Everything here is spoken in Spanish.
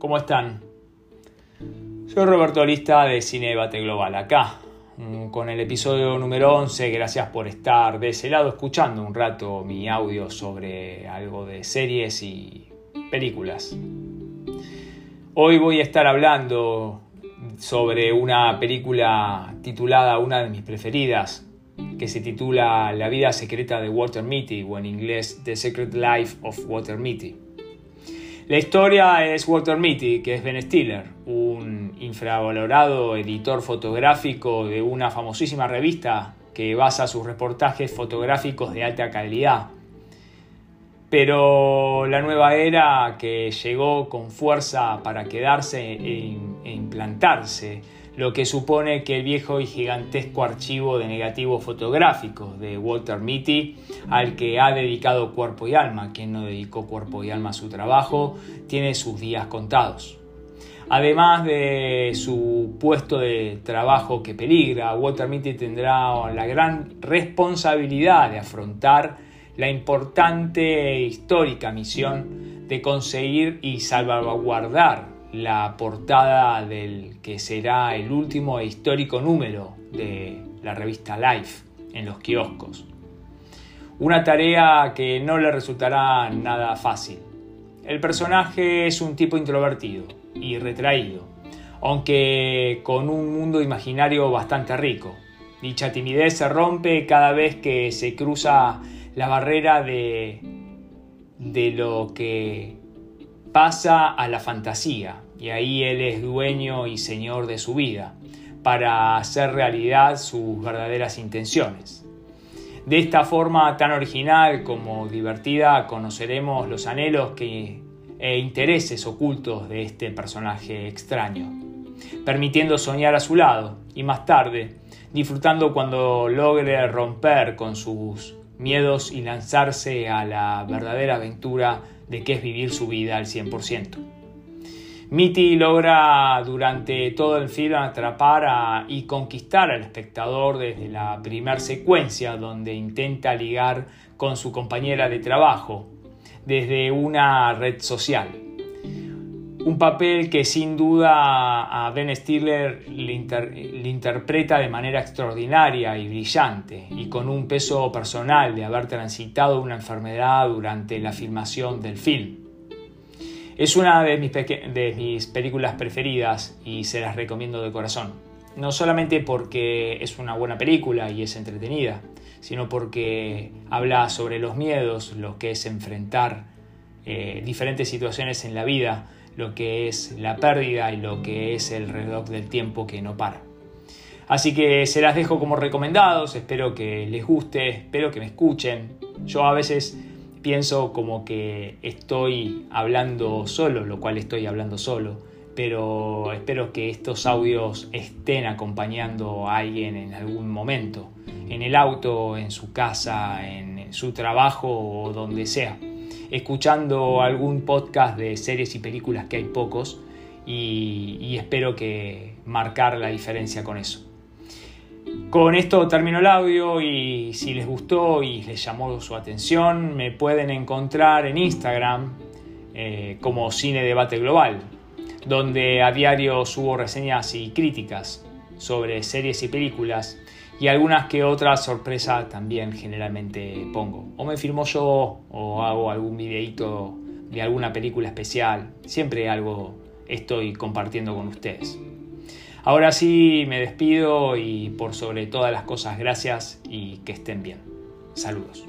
¿cómo están? Soy Roberto Lista de Cine Debate Global, acá, mm, con el episodio número 11. Gracias por estar de ese lado escuchando un rato mi audio sobre algo de series y películas. Hoy voy a estar hablando sobre una película titulada, una de mis preferidas, que se titula La vida secreta de Walter Mitty o en inglés The Secret Life of Walter Mitty. La historia es Walter Mitty, que es Ben Stiller, un infravalorado editor fotográfico de una famosísima revista que basa sus reportajes fotográficos de alta calidad. Pero la nueva era que llegó con fuerza para quedarse e, implantarse lo que supone que el viejo y gigantesco archivo de negativos fotográficos de Walter Mitty, al que ha dedicado cuerpo y alma, quien no dedicó cuerpo y alma a su trabajo, tiene sus días contados. Además de su puesto de trabajo que peligra, Walter Mitty tendrá la gran responsabilidad de afrontar la importante e histórica misión de conseguir y salvaguardar la portada del que será el último e histórico número de la revista Life en los kioscos. Una tarea que no le resultará nada fácil. El personaje es un tipo introvertido y retraído, aunque con un mundo imaginario bastante rico. Dicha timidez se rompe cada vez que se cruza la barrera de, de lo que pasa a la fantasía y ahí él es dueño y señor de su vida para hacer realidad sus verdaderas intenciones. De esta forma tan original como divertida conoceremos los anhelos que, e intereses ocultos de este personaje extraño, permitiendo soñar a su lado y más tarde disfrutando cuando logre romper con sus miedos y lanzarse a la verdadera aventura de que es vivir su vida al 100%. Mitty logra durante todo el film atrapar y conquistar al espectador desde la primera secuencia donde intenta ligar con su compañera de trabajo desde una red social. Un papel que sin duda a Ben Stiller le, interpreta de manera extraordinaria y brillante y con un peso personal de haber transitado una enfermedad durante la filmación del film. Es una de mis, películas preferidas y se las recomiendo de corazón. No solamente porque es una buena película y es entretenida, sino porque habla sobre los miedos, lo que es enfrentar eh, diferentes situaciones en la vida lo que es la pérdida y lo que es el reloj del tiempo que no para. Así que se las dejo como recomendados, espero que les guste, espero que me escuchen. Yo a veces pienso como que estoy hablando solo, lo cual estoy hablando solo, pero espero que estos audios estén acompañando a alguien en algún momento, en el auto, en su casa, en su trabajo o donde sea escuchando algún podcast de series y películas que hay pocos y, espero que marcar la diferencia con eso. Con esto termino el audio y si les gustó y les llamó su atención, me pueden encontrar en Instagram eh, como Cine Debate Global, donde a diario subo reseñas y críticas sobre series y películas y algunas que otras sorpresas también generalmente pongo. O me filmo yo o hago algún videíto de alguna película especial. Siempre algo estoy compartiendo con ustedes. Ahora sí me despido y por sobre todas las cosas gracias y que estén bien. Saludos.